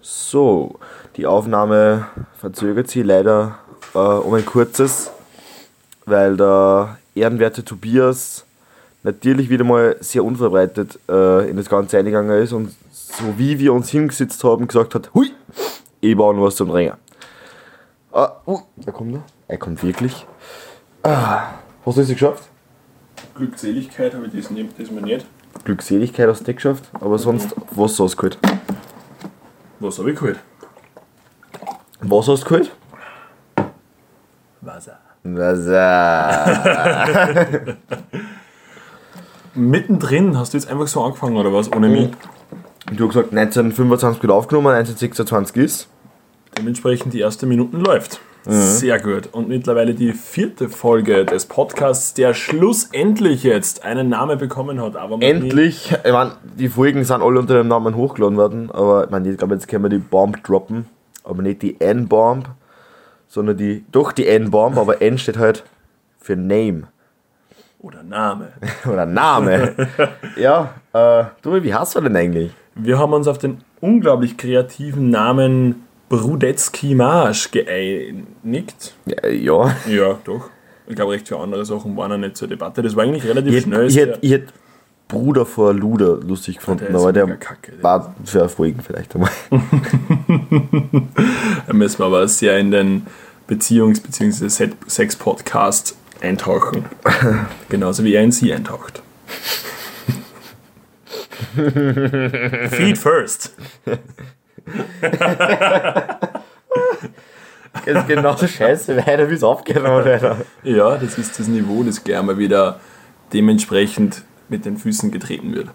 So, die Aufnahme verzögert sich leider äh, um ein kurzes, weil der ehrenwerte Tobias natürlich wieder mal sehr unverbreitet äh, in das Ganze eingegangen ist und so wie wir uns hingesetzt haben, gesagt hat, hui, ich baue noch was zum Ringen. Ah, uh, da kommt er. Er kommt wirklich. Ah, hast du es geschafft? Glückseligkeit habe ich das, nicht, das mal nicht. Glückseligkeit hast du nicht geschafft, aber sonst Wasser hast du geholt. Was habe ich geholt? Was hast du geholt? Wasser. Wasser. Mittendrin hast du jetzt einfach so angefangen oder was? Ohne mich? Du hast gesagt, 1925 wird aufgenommen, 1926 ist. Dementsprechend die erste Minuten läuft. Sehr gut. Und mittlerweile die vierte Folge des Podcasts, der schlussendlich jetzt einen Namen bekommen hat. Aber Endlich, ich meine, die Folgen sind alle unter dem Namen hochgeladen worden, aber ich meine, ich glaube, jetzt können wir die Bomb droppen, aber nicht die N-Bomb, sondern die, doch die N-Bomb, aber N steht halt für Name Oder Name. oder Name. ja, äh, du, wie heißt du denn eigentlich? Wir haben uns auf den unglaublich kreativen Namen Brudetzky Marsch geeinigt. Ja, ja. Ja, doch. Ich glaube, recht viele andere Sachen waren auch nicht zur Debatte. Das war eigentlich relativ Ich, schnell. ich, hätte- ich hätte Bruder vor Luder lustig gefunden, der ist aber der kacke, der war für Folgen vielleicht einmal. Da müssen wir aber sehr in den Beziehungs- bzw. Se- Sex-Podcast eintauchen. Genauso wie er in sie eintaucht. Feed first. Das ist genauso scheiße weiter, wie es aufgenommen wird. Ja, das ist das Niveau, das gleich mal wieder dementsprechend mit den Füßen getreten wird.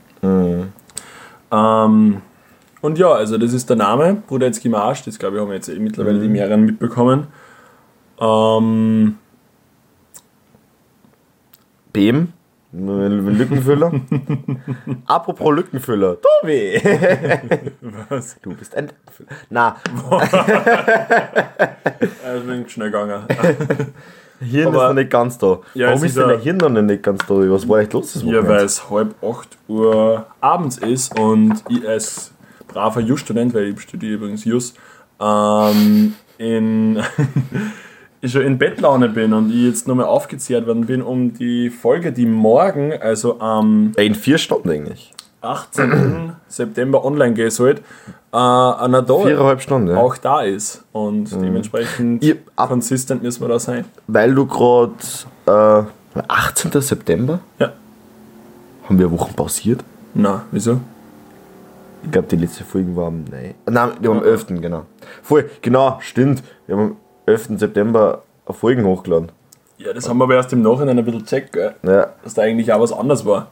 Ähm, und ja, also das ist der Name, Brudetzky Marsch, das glaube ich haben jetzt eh mittlerweile die mehreren mitbekommen. Ähm, Bem, Lückenfüller. Apropos Lückenfüller, Tobi! was? Du bist ein Lückenfüller. Na, bin ich schnell gegangen. Hirn Aber- ist noch nicht ganz da. Ja, Warum ist ist denn der Hirn noch nicht ganz da? Was war echt los? Das Ja, weil es halb 8 Uhr abends ist und ich als braver Jus-Student, weil ich studiere übrigens Jus, ähm, in, ich schon in Bettlaune bin und ich jetzt nochmal aufgezehrt worden bin, um die Folge, die morgen, also am Ja, In vier Stunden eigentlich. 18. September online gehen sollte, äh, einer da Viereinhalb Stunden, ja. auch da ist. Und dementsprechend Ich- ab- consistent müssen wir da sein. Weil du gerade äh, 18. September Ja. haben wir Wochen pausiert. Na, wieso? Ich glaube, die letzte Folge war am. Nein, nein wir haben am 11. genau. Voll, genau, stimmt. Wir haben 11. September Folgen hochgeladen. Ja, das haben wir aber erst im Nachhinein ein bisschen checkt, gell? Ja, dass da eigentlich auch was anderes war.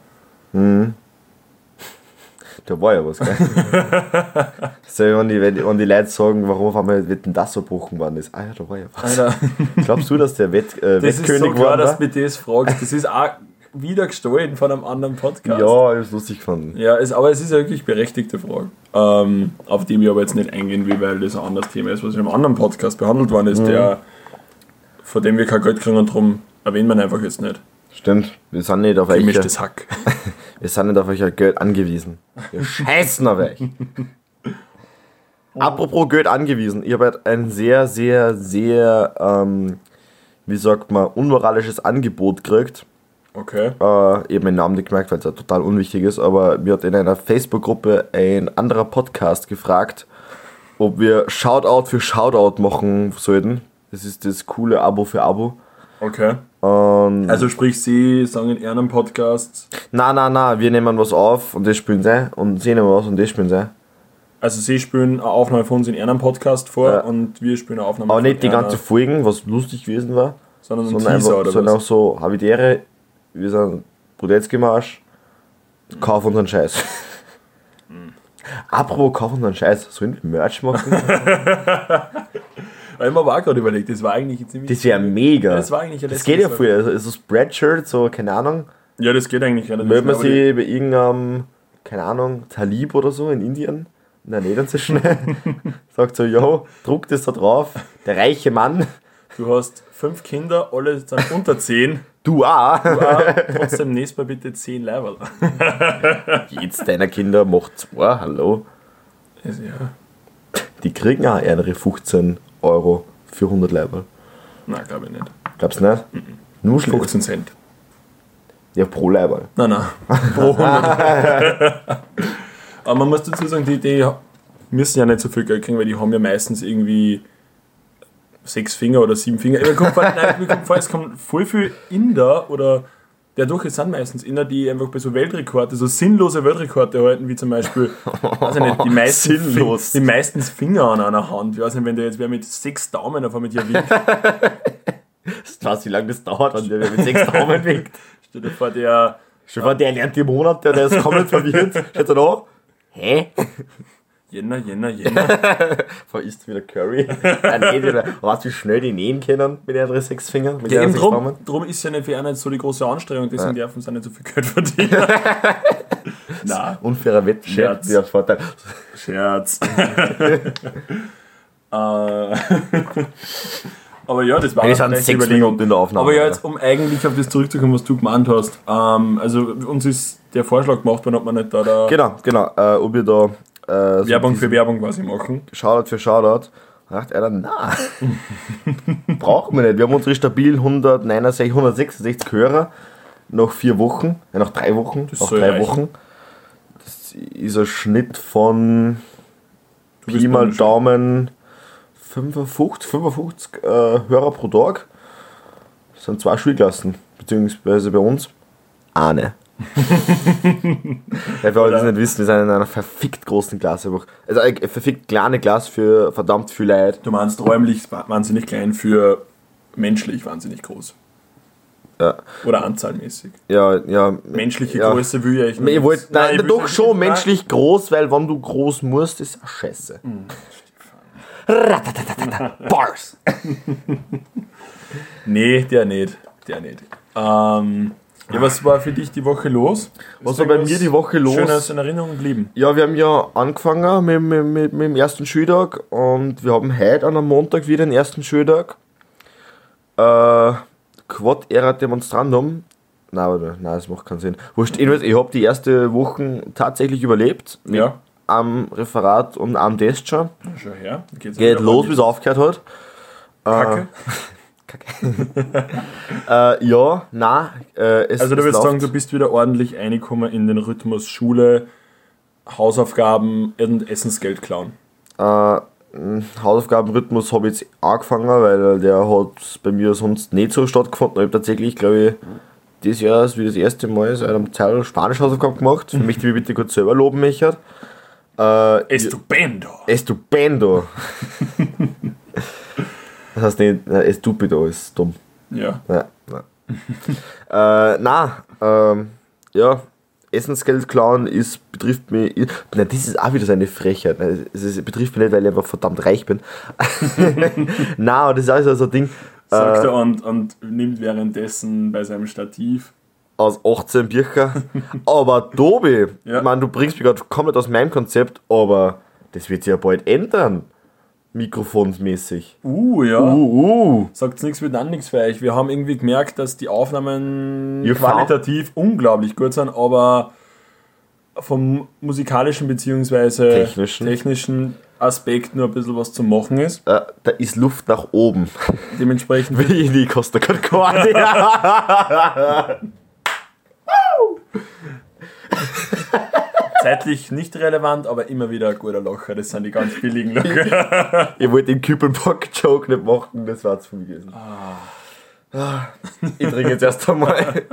da war ja was, gell? so, wenn die, wenn, die- wenn die Leute sagen, warum auf einmal denn das so gebrochen worden ist. Ah ja, da war ja was. Alter, Glaubst du, dass der Wett, äh, das ist Wettkönig so klar, dass war? du mich das fragst. Das ist auch wieder gestohlen von einem anderen Podcast. Ja, ich hab's lustig gefunden. Ja, es, aber es ist eine wirklich berechtigte Frage, ähm, auf die ich aber jetzt nicht eingehen will, weil das ein anderes Thema ist, was in einem anderen Podcast behandelt worden Mhm. ist, der, von dem wir kein Geld kriegen und darum erwähnen wir ihn einfach jetzt nicht. Stimmt, wir sind nicht auf euch, Gemischtes Hack. wir sind nicht auf euch Geld angewiesen. Wir scheißen auf euch. Apropos Geld angewiesen, ich habe halt ein sehr, sehr, sehr, ähm, wie sagt man, unmoralisches Angebot gekriegt. Okay. Äh, ich habe meinen Namen nicht gemerkt, weil es ja total unwichtig ist, aber mir hat in einer Facebook-Gruppe ein anderer Podcast gefragt, ob wir Shoutout für Shoutout machen sollten. Das ist das coole Abo für Abo. Okay. Und Also sprich, Sie sagen in Ihrem Podcast, na, na, na, wir nehmen was auf und das spielen sie und sie nehmen was und das spielen sie. also Sie spielen eine Aufnahme von uns in Ihrem Podcast vor Ja. und wir spielen eine Aufnahme Aber nicht die ganze Folgen, was lustig gewesen war, sondern ein sondern, Teaser einfach, oder sondern auch was? so Habitäre, wir sind Brudetzky Marsch, kauf unseren Scheiß. Hm. Apropos kauf unseren Scheiß, sollen wir Merch machen? Weil ich mir auch gerade überlegt, das war eigentlich ziemlich. Das wäre mega. Das war eigentlich Das geht ja früher. Also so Spreadshirt, so, keine Ahnung. Ja, das geht eigentlich relativ schnell, aber sich bei irgendeinem, keine Ahnung, Talib oder so in Indien, in der Nähe zwischen, sagt so, yo, druck das da drauf, der reiche Mann, Du hast fünf Kinder, alle sind unter zehn. Du auch. aber trotzdem nächst mal bitte zehn Level. Jetzt deiner Kinder macht zwei, hallo. Also, ja. die kriegen auch ihre 15 Euro für 100 Leiber. Nein, glaube ich nicht. Glaubst du nicht? Nur schlecht. 15 Cent. Ja, pro Leiber. Nein, nein. Pro 100. Aber man muss dazu sagen, die, die müssen ja nicht so viel Geld kriegen, weil die haben ja meistens irgendwie sechs Finger oder sieben Finger. Mir kommt vor, nein, mir kommt vor, es kommen voll viel Inder oder der durch es sind meistens Inder, die einfach bei so Weltrekorde, so sinnlose Weltrekorde halten, wie zum Beispiel, weiß ich nicht, die meisten, Sinnlos. die meisten Finger an einer Hand. Ich weiß nicht, wenn der jetzt wer mit sechs Daumen auf einmal dir winkt, Das weiß, wie lange das dauert, wenn der mit sechs Daumen winkt. stell dir vor, der Schon vor, der lernt die Monate, der ist komplett verwirrt. Schaut er da? Hä? Jänner, Jänner, Jänner. Verisst wieder Curry. Ein Nähe, weißt du, wie schnell die nähen können mit ihren sechs Fingern? Mit Ja, ihren drum, Daumen? drum ist ja nicht für einen so die große Anstrengung, deswegen dürfen sie nicht so viel Geld verdienen. Nein, Unfairer Wettbewerb, Scherz. Vorteil. Scherz. äh, aber ja, das war die sechs Überlegung. Minuten in der Aufnahme. Aber ja, jetzt um eigentlich auf das zurückzukommen, was du gemeint hast. Ähm, also uns ist der Vorschlag gemacht worden, ob man nicht da, da Genau, genau. Äh, ob wir da äh, so Werbung für Werbung quasi machen. Shoutout für Shoutout. Da dachte er dann, na, brauchen wir nicht. Wir haben unsere stabilen 169, 166 Hörer nach vier Wochen, ja, nach drei Wochen, Das nach drei reichen. Wochen. Das ist ein Schnitt von Du Pi mal Daumen 55, 55 äh, Hörer pro Tag. Das sind zwei Schulklassen, beziehungsweise bei uns eine. ja, für alle, die es nicht wissen, wir sind in einer verfickt großen Klasse. Also eine verfickt kleine Klasse für verdammt viel Leute. Du meinst räumlich wahnsinnig klein für menschlich wahnsinnig groß. Ja, Oder anzahlmäßig. ja. ja Menschliche ja. Größe will ich Ich wollt, nein, ich will doch nicht- schon Nein. menschlich groß, weil wenn du groß musst, ist scheiße. Ratatatata. Bars. Nee, der nicht. Der nicht. Ähm, ja, was war für dich die Woche los? Was war bei mir die Woche los? Schönes in Erinnerung geblieben. Ja, wir haben ja angefangen mit, mit, mit, mit dem ersten Schultag und wir haben heute an einem Montag wieder den ersten Schultag. Äh, Quad Era Demonstrandum. Nein, warte, nein, das macht keinen Sinn. Wurscht, jedenfalls, ich habe die erste Woche tatsächlich überlebt. Mit Ja. Am Referat und am Test schon. Schon her. Geht's Geht los, bis er aufgehört hat. Kacke. Äh, ja, nein. Äh, es, Also du es würdest sagen, du bist wieder ordentlich reingekommen in den Rhythmus Schule, Hausaufgaben und Essensgeld klauen. Äh, Hausaufgabenrhythmus habe ich jetzt angefangen, weil der hat bei mir sonst nicht so stattgefunden. Ich habe tatsächlich, glaube ich, dieses Jahr ist wie das erste Mal seit einem Teil Spanisch Hausaufgaben gemacht. Für mich die mich bitte kurz selber loben, Michael. Äh, Estupendo. Estupendo. das heißt nicht, äh, Estupido ist dumm. Ja. Ja, na. äh, na, ähm, ja, Essensgeld klauen ist, betrifft mich. Na, das ist auch wieder so eine Frechheit. Es ist, betrifft mich nicht, weil ich einfach verdammt reich bin. na, aber das ist auch so ein Ding. Sagt Äh, er und, und nimmt währenddessen bei seinem Stativ. aus 18 Bücher. aber Tobi, Ja. ich meine, du bringst mich gerade komplett aus meinem Konzept, aber das wird sich ja bald ändern. Mikrofonsmäßig. Uh, ja. Uh, uh. Sagt's nichts, wird dann nichts für euch. Wir haben irgendwie gemerkt, dass die Aufnahmen Ihr qualitativ unglaublich gut sind, aber vom musikalischen bzw. Technischen. technischen Aspekt nur ein bisschen was zu machen ist. Äh, da ist Luft nach oben. Dementsprechend Wie in die Costa Concordia. Zeitlich nicht relevant, aber immer wieder ein guter Locher. Das sind die ganz billigen Locher. ich wollte den Küppelbock-Joke nicht machen, das war zu viel gewesen. Ah. Ich trinke jetzt erst einmal.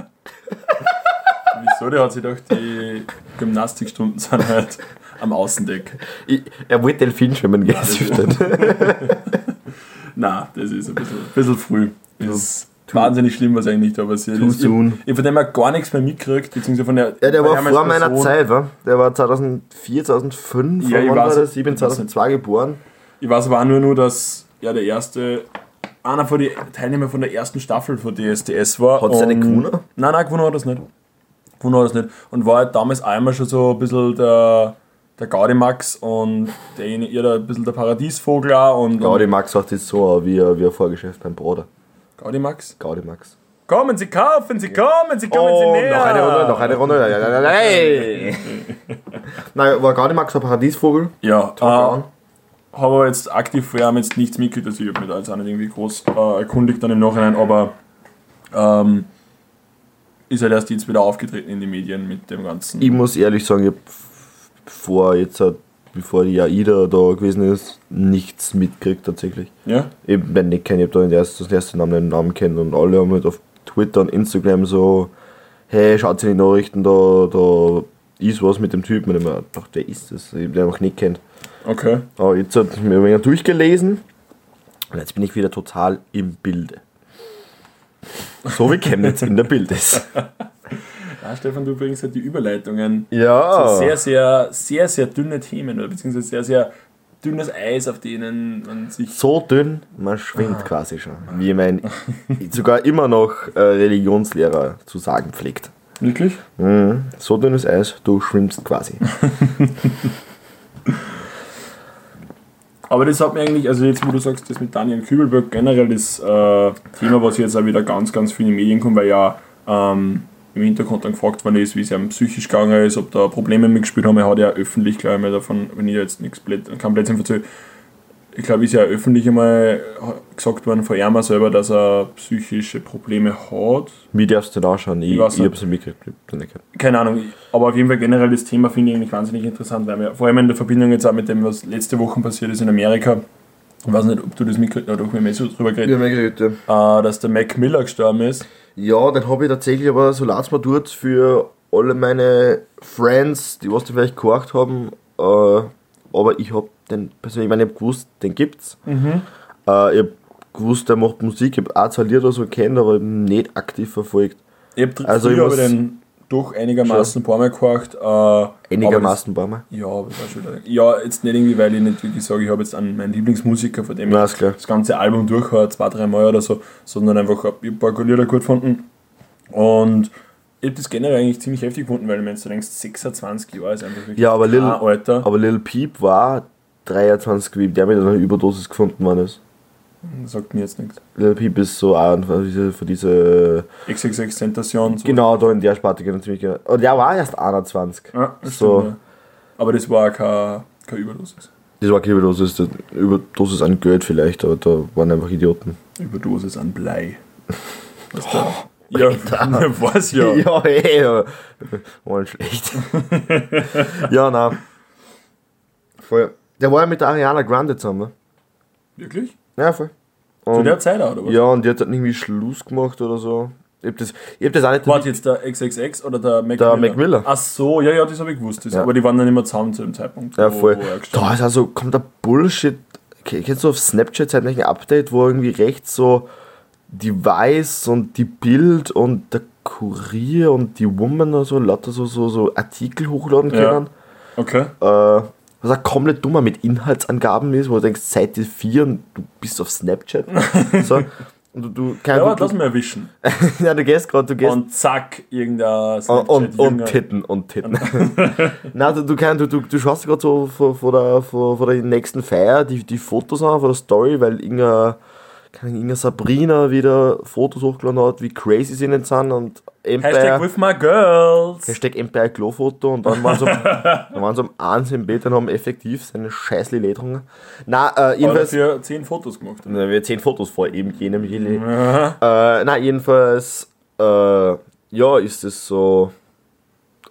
Wieso? Der hat sich doch die Gymnastikstunden sind halt am Außendeck. Ich, er wollte Delfin schwimmen gehen. Na, das ist ein bisschen, ein bisschen früh. Ist wahnsinnig schlimm, was eigentlich da passiert Too ist. Ich, ich von dem auch gar nichts mehr mitgekriegt, beziehungsweise von der. Ja, der war vor meiner Person- Zeit, wa? Der war 2004, 2005, Ja, ich weiß das? es. Ich bin 2002 geboren. Ich weiß aber auch nur, nur dass ja der erste, einer von den Teilnehmern von der ersten Staffel von DSDS war. Hat es eine gewonnen? Nein, nein, gewonnen hat es nicht. Gewonnen hat es nicht. Und war halt damals einmal schon so ein bisschen der, der Gaudimax und der, ihr da ein bisschen der Paradiesvogel auch. Und, Gaudi Max sagt jetzt so wie wie ein Vorgeschäft beim Bruder. Gaudimax? Gaudi Max. Kommen Sie, kaufen Sie, kommen Sie, kommen Sie Oh, näher. noch eine Runde, noch eine Runde. Nein, nein, war Gaudi Max ein Paradiesvogel? Ja, äh, habe aber jetzt aktiv vorher jetzt nichts mitgekriegt, also ich habe mich da jetzt auch nicht irgendwie groß äh, erkundigt dann im Nachhinein, aber ähm, ist halt erst jetzt wieder aufgetreten in die Medien mit dem Ganzen. Ich muss ehrlich sagen, ich habe vor jetzt, bevor die AIDA da gewesen ist, nichts mitgekriegt tatsächlich. Ja? Ich bin nicht kennen, ich habe da den ersten, das erste Namen den Namen kennen und alle haben halt auf Twitter und Instagram so, hey, schaut in die Nachrichten, da, da ist was mit dem Typen. Und ich mir gedacht, der ist das, ich den einfach nicht kennt. Okay. Aber jetzt hat ich mir ein durchgelesen und jetzt bin ich wieder total im Bilde. So wie Chemnitz in der Bild ist. Ja, Stefan, du bringst halt die Überleitungen. Ja. So sehr, sehr, sehr, sehr dünne Themen oder beziehungsweise sehr, sehr dünnes Eis, auf denen man sich. So dünn, man schwimmt quasi schon. Wie mein sogar immer noch äh, Religionslehrer zu sagen pflegt. Wirklich? Mhm. So dünnes Eis, du schwimmst quasi. Aber das hat mir eigentlich, also jetzt wo du sagst, das mit Daniel Kübelberg generell das äh, Thema, was jetzt auch wieder ganz, ganz viele Medien kommt, weil ja ähm, im Hintergrund dann gefragt worden ist, wie es ihm psychisch gegangen ist, ob da Probleme mitgespielt haben. Er hat ja öffentlich, glaube ich, mal davon, wenn ich jetzt nichts blöd, kein Blödsinn erzähle, ich glaube, ist ja öffentlich einmal gesagt worden von ihm selber, dass er psychische Probleme hat. Wie darfst du da schauen? Ich, Ich ich, weiß ich nicht. hab's nicht mitgekriegt. Keine Ahnung, aber auf jeden Fall generell das Thema finde ich eigentlich wahnsinnig interessant, weil wir vor allem in der Verbindung jetzt auch mit dem, was letzte Woche passiert ist in Amerika, ich weiß nicht, ob du das mitgekriegt hast, oder ob wir mehr so drüber geredet mir geredet, ja. äh, dass der Mac Miller gestorben ist. Ja, den habe ich tatsächlich aber so dort für alle meine Friends, die was da vielleicht gehorcht haben. Äh, aber ich habe den persönlich, ich meine, ich habe gewusst, den gibt's. Äh, ich habe gewusst, der macht Musik, ich habe auch zwei Lieder oder so kennt, aber nicht aktiv verfolgt. Ich habe Also ich früher muss- den doch einigermaßen ein paar Mal gehorcht. Äh, Einigermaßen ein paar Mal. das- Ja, das wieder- ja, jetzt nicht irgendwie, weil ich nicht wirklich sage, ich habe jetzt einen meinen Lieblingsmusiker, von dem Na, ich klar. das ganze Album durchhöre, zwei, drei Mal oder so, sondern einfach ich ein paar Lieder gut gefunden. Und ich habe das generell eigentlich ziemlich heftig gefunden, weil wenn du denkst, 26 Jahre ist einfach wirklich Ja, aber Lil, Alter. aber Lil Peep war 23, wie der mit einer Überdosis gefunden worden ist. Sagt mir jetzt nichts. Lil Peep ist so auch von diese, XXX Tentation. So. genau da in der Sparte genau ziemlich genau. Und der war erst 21. Ja, das So. stimmt, ja. Aber das war keine, keine Überdosis. Das war keine Überdosis, Überdosis an Geld vielleicht, aber da waren einfach Idioten. Überdosis an Blei. Was da? Ja, was ja. Ja, ey, ja. war nicht schlecht. ja, na. Voll. Der war ja mit der Ariana Grande zusammen. Wirklich? Ja, voll. Zu Und, der Zeit auch, oder was? ja, und die hat dann irgendwie Schluss gemacht oder so. Ich hab das, ich hab das auch nicht. Warte jetzt der XXX oder der Mac Der Miller? Mac Miller. Ach so, ja, ja, das habe ich gewusst. Das, Ja. Aber die waren dann immer zusammen zu dem Zeitpunkt. Ja, wo- voll. wo gestorben Da ist also, kommt der Bullshit. Ke- Kennst du auf Snapchat seit ein Update, wo irgendwie rechts so die Weiß und die Bild und der Kurier und die Woman oder so lauter so, so, so Artikel hochladen Ja. können? Okay. Äh, was auch komplett dummer mit Inhaltsangaben ist, wo du denkst, Seite 4 und du bist auf Snapchat. so. Und du, du, kein Ja, aber lass mal erwischen. ja, du gehst gerade, du gehst Und zack, irgendein und, und, und Snapchat-Jünger. Titten und Titten. Nein, du, du, kannst, du, du, du schaust gerade so vor, vor, der, vor, vor der nächsten Feier die, die Fotos an, vor der Story, weil irgendeine, Ahnung, irgendeine Sabrina wieder Fotos hochgeladen hat, wie crazy sie nicht sind und Hashtag Empire, with my girls. Hashtag Empire Klo-Foto und dann waren sie um, dann waren sie um eins im Bett und haben effektiv seine scheiß Lillet getrunken. Nein, äh, Aber jedenfalls, dafür 10 Fotos gemacht. Na, wir zehn Fotos vor eben jenem Lillet. Aha. Äh, na, jedenfalls, äh, ja, ist es so,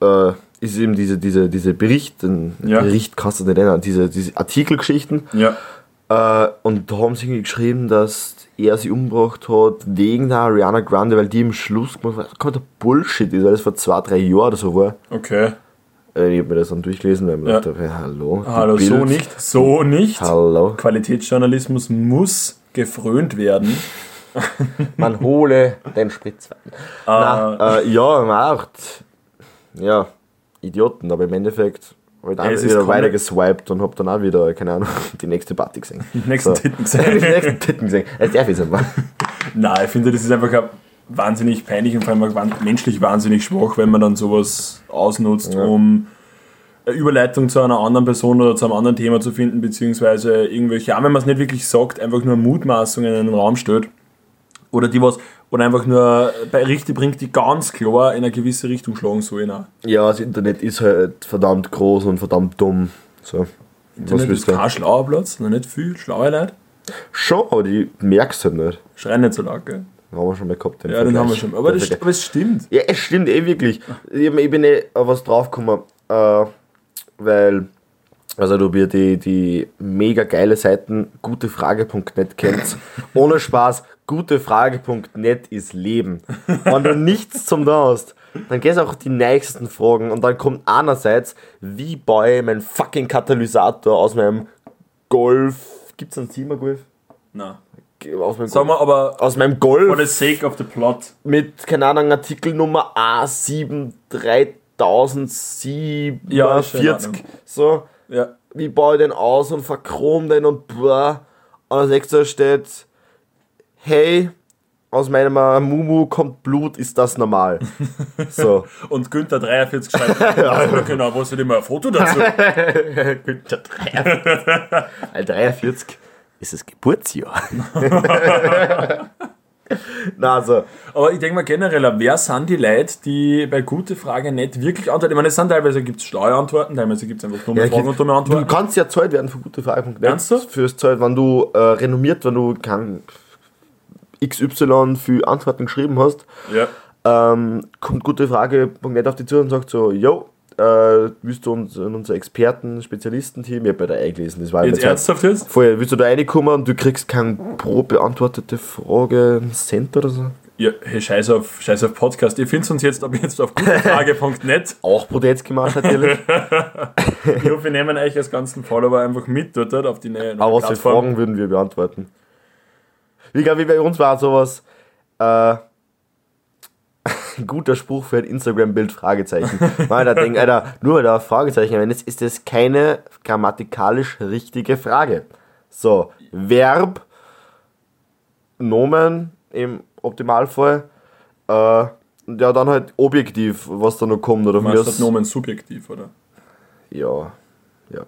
äh, ist eben diese, diese, diese Berichte, Ja. Bericht kannst du nicht nennen, diese, diese Artikelgeschichten. Ja. Äh, und da haben sie irgendwie geschrieben, dass er sie umgebracht hat wegen der Ariana Grande, weil die im Schluss gemacht hat, kommt der Bullshit ist, weil das vor zwei, drei Jahren oder so war. Okay. Äh, ich habe mir das dann durchgelesen, weil ich mir Ja. dachte, hey, hallo. Hallo, so nicht. So nicht. Hallo. Qualitätsjournalismus muss gefrönt werden. Man hole den Spritzwein. Na, äh, ja, auch. Ja, Idioten, aber im Endeffekt habe ich dann Es ist wieder weiter geswiped und habe dann auch wieder, keine Ahnung, die nächste Party gesehen. Die nächsten So. Titten die gesehen. nächsten Titten gesehen. Das darf ich nicht Nein, ich finde, das ist einfach ein wahnsinnig peinlich und vor allem menschlich wahnsinnig schwach, wenn man dann sowas ausnutzt, Ja. um eine Überleitung zu einer anderen Person oder zu einem anderen Thema zu finden, beziehungsweise irgendwelche, auch wenn man es nicht wirklich sagt, einfach nur Mutmaßungen in den Raum stellt. Oder die was, oder einfach nur Berichte bringt, die ganz klar in eine gewisse Richtung schlagen sollen. auch. Ja, das Internet ist halt verdammt groß und verdammt dumm. So. Internet willst ist kein schlauer Platz, noch nicht viel schlaue Leute. Schon, aber die merkst du halt nicht. Schreien nicht so laut, gell? Den haben wir schon mal gehabt. Ja, den haben wir Vergleich. schon. Aber, Den das, Vergleich. aber es stimmt. Ja, es stimmt eh wirklich. Ich, ich bin eh auf was draufgekommen, äh, weil, also du mir die, die mega geile Seiten gutefrage.net kennst. Ohne Spaß, gutefrage.net ist Leben. Wenn du nichts zum da hast, dann gehst du auch die nächsten Fragen und dann kommt einerseits, wie baue ich meinen fucking Katalysator aus meinem Golf, gibt's einen Zimmer Golf? Nein. Aus meinem, Sagen Golf, wir aber, aus meinem for Golf the sake of the plot. mit, keine Ahnung, Artikelnummer A7 3047. Ja, Ordnung. So, Ja. wie baue ich den aus und verchrom den und blah. Und als nächstes steht, hey, aus meinem Mumu kommt Blut, ist das normal? So. Und Günther 43 schreibt, ja, genau, wo du immer ein Foto dazu? Günther 43. Weil 43 ist das Geburtsjahr. Na, also, Aber ich denke mal generell, wer sind die Leute, die bei gute Frage nicht wirklich antworten? Ich meine, es sind teilweise gibt es schlaue Antworten, teilweise gibt es einfach dumme Ja, Fragen und dumme Du Antworten. kannst ja zahlt werden für gute Fragen. Ernst du? Fürs Zahlt, wenn du äh, renommiert, wenn du kein XY für Antworten geschrieben hast, Ja. ähm, kommt gute Frage.net auf die zu und sagt so, yo, äh, willst du uns in unser Experten, Spezialistenteam, ich hab bei der eingelesen, das war Jetzt Zeit. ernsthaft jetzt? Vorher, willst du da reinkommen und du kriegst keine pro beantwortete Frage einen Cent oder so? Ja, hey, scheiß auf, scheiß auf Podcast. Ihr findet uns jetzt ab jetzt auf gutefrage.net. Auch Protest gemacht natürlich. Ich hoffe, wir nehmen euch als ganzen Follower einfach mit dort, dort auf die neue neue Aber was für. Fragen würden wir beantworten? Wie, glaub, wie bei uns war sowas, äh, ein guter Spruch für ein Instagram-Bild, Fragezeichen. Weil da denkt, Alter, nur weil da Fragezeichen am Ende ist, ist das keine grammatikalisch richtige Frage. So, Verb, Nomen im Optimalfall, äh, ja, dann halt objektiv, was da noch kommt. Oder Du meinst das Nomen subjektiv, oder? Ja, ja.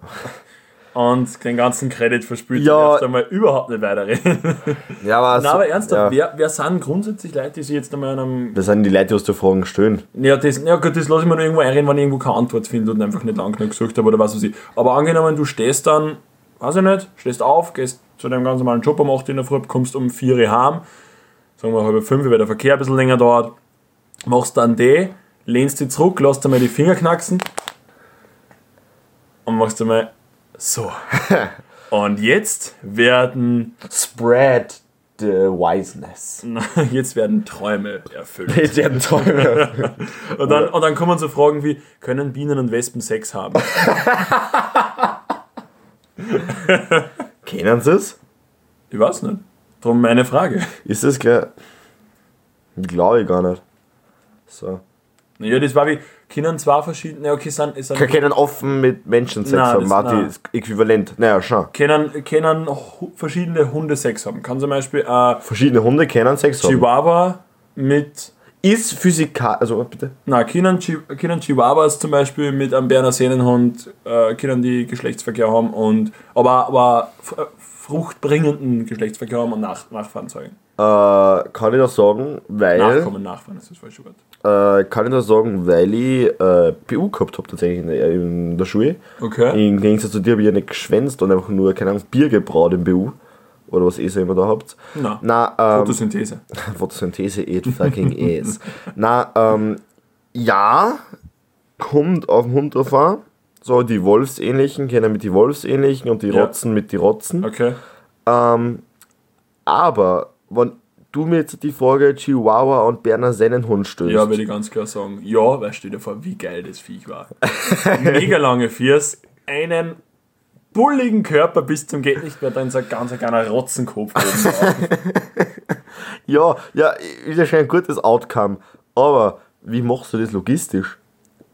Und den ganzen Credit verspielt, Ja. du einmal überhaupt nicht weiterreden. Ja, aber, Nein, aber ernsthaft, ja. wer, wer sind grundsätzlich Leute, die sich jetzt einmal an einem. Das sind die Leute, die uns die Fragen stellen. Ja, das, ja gut, das lasse ich mir noch irgendwo einreden, wenn ich irgendwo keine Antwort finde und einfach nicht lang genug gesucht habe oder was weiß ich. Aber angenommen, du stehst dann, weiß ich nicht, stehst auf, gehst zu deinem ganz normalen Job um 8 Uhr in der Früh, kommst um 4 Uhr heim, sagen wir halb 5 Uhr, weil der Verkehr ein bisschen länger dauert, machst dann die, lehnst dich zurück, lässt einmal die Finger knacksen und machst einmal so. Und jetzt werden, Spread the wiseness. jetzt werden Träume erfüllt. Die werden Träume. Und dann, und dann kommen so Fragen wie, können Bienen und Wespen Sex haben? Kennen Sie es? Ich weiß nicht. Darum meine Frage. Ist das gleich? Glaube ich gar nicht. So. Ja, das war wie, können zwei verschiedene, ja, okay, sind, sind, können offen mit Menschen Sex Nein, haben. das- Marti nein. ist äquivalent. Naja, schon. können, können verschiedene Hunde Sex haben. Kann zum Beispiel ein Verschiedene Hunde können Sex haben. Chihuahua mit, Ist physikal. Also bitte. na, können, Chi, können Chihuahuas zum Beispiel mit einem Berner Sennenhund, äh, können die Geschlechtsverkehr haben und, aber, aber äh, fruchtbringenden Geschlechtsverkehr haben und nach, Nachfahren zeugen. Äh, kann ich das sagen, weil. Nachkommen, Nachfahren ist das falsche Wort. Äh, kann ich das sagen, weil ich äh, BU gehabt habe tatsächlich in der, in der Schule. Okay. Im Gegensatz zu dir habe ich ja nicht geschwänzt und einfach nur, keine Ahnung, Bier gebraut im BU. Oder was ihr so immer da habt. Na, Na, ähm, Photosynthese. Photosynthese it fucking is. Na, ähm, ja, kommt auf den Hund drauf an. So, die Wolfsähnlichen kennen mit die Wolfsähnlichen und die Ja. Rotzen mit die Rotzen. Okay. Ähm, aber, wenn du mir jetzt die Frage Chihuahua und Berner Sennenhund stößt, Ja, würde ich ganz klar sagen. Ja, weil stell dir vor, wie geil das Viech war. Mega lange Fiers, einen bulligen Körper bis zum geht nicht mehr, dann so ein ganz kleiner Rotzenkopf ja, ja, ist ja schon ein gutes Outcome. Aber wie machst du das logistisch?